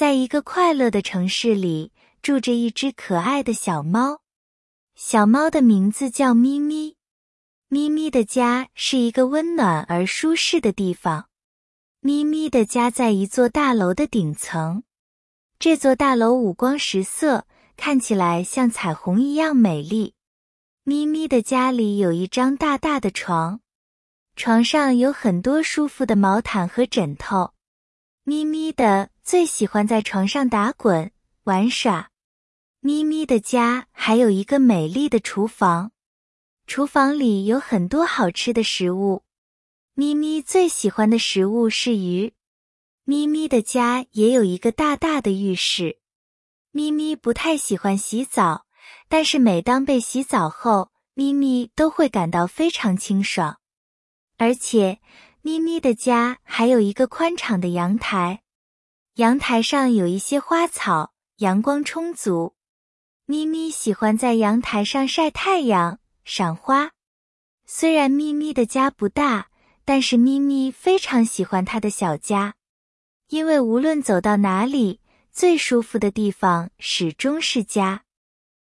在一个快乐的城市里，住着一只可爱的小猫。小猫的名字叫咪咪。咪咪的家是一个温暖而舒适的地方。咪咪的家在一座大楼的顶层。这座大楼五光十色，看起来像彩虹一样美丽。咪咪的家里有一张大大的床，床上有很多舒服的毛毯和枕头。咪咪的最喜欢在床上打滚玩耍。咪咪的家还有一个美丽的厨房，厨房里有很多好吃的食物。咪咪最喜欢的食物是鱼。咪咪的家也有一个大大的浴室。咪咪不太喜欢洗澡，但是每当被洗澡后，咪咪都会感到非常清爽。而且，咪咪的家还有一个宽敞的阳台，阳台上有一些花草，阳光充足。咪咪喜欢在阳台上晒太阳、赏花。虽然咪咪的家不大，但是咪咪非常喜欢它的小家。因为无论走到哪里，最舒服的地方始终是家。